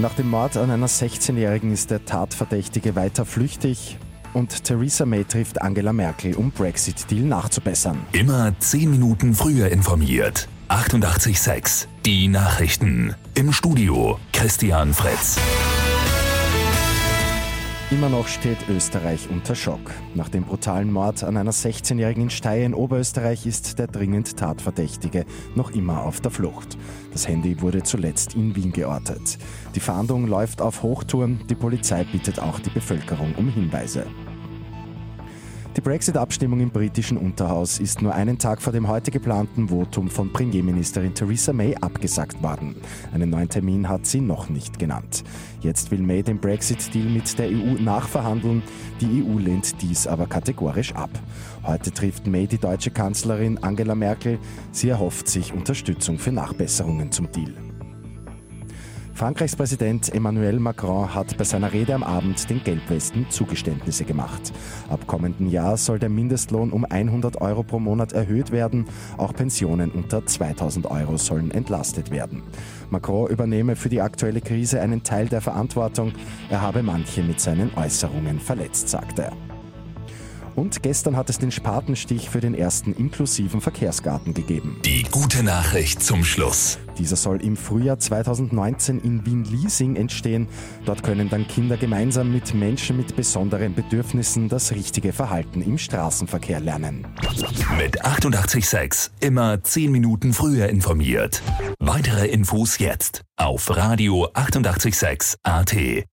Nach dem Mord an einer 16-Jährigen ist der Tatverdächtige weiter flüchtig und Theresa May trifft Angela Merkel, um Brexit-Deal nachzubessern. Immer 10 Minuten früher informiert. 88.6 Die Nachrichten. Im Studio Christian Fritz. Immer noch steht Österreich unter Schock. Nach dem brutalen Mord an einer 16-Jährigen in Steyr in Oberösterreich ist der dringend Tatverdächtige noch immer auf der Flucht. Das Handy wurde zuletzt in Wien geortet. Die Fahndung läuft auf Hochtouren. Die Polizei bittet auch die Bevölkerung um Hinweise. Die Brexit-Abstimmung im britischen Unterhaus ist nur einen Tag vor dem heute geplanten Votum von Premierministerin Theresa May abgesagt worden. Einen neuen Termin hat sie noch nicht genannt. Jetzt will May den Brexit-Deal mit der EU nachverhandeln. Die EU lehnt dies aber kategorisch ab. Heute trifft May die deutsche Kanzlerin Angela Merkel. Sie erhofft sich Unterstützung für Nachbesserungen zum Deal. Frankreichs Präsident Emmanuel Macron hat bei seiner Rede am Abend den Gelbwesten Zugeständnisse gemacht. Ab kommenden Jahr soll der Mindestlohn um 100 Euro pro Monat erhöht werden. Auch Pensionen unter 2000 Euro sollen entlastet werden. Macron übernehme für die aktuelle Krise einen Teil der Verantwortung. Er habe manche mit seinen Äußerungen verletzt, sagte er. Und gestern hat es den Spatenstich für den ersten inklusiven Verkehrsgarten gegeben. Die gute Nachricht zum Schluss. Dieser soll im Frühjahr 2019 in Wien-Liesing entstehen. Dort können dann Kinder gemeinsam mit Menschen mit besonderen Bedürfnissen das richtige Verhalten im Straßenverkehr lernen. Mit 886 immer 10 Minuten früher informiert. Weitere Infos jetzt auf Radio 886 AT.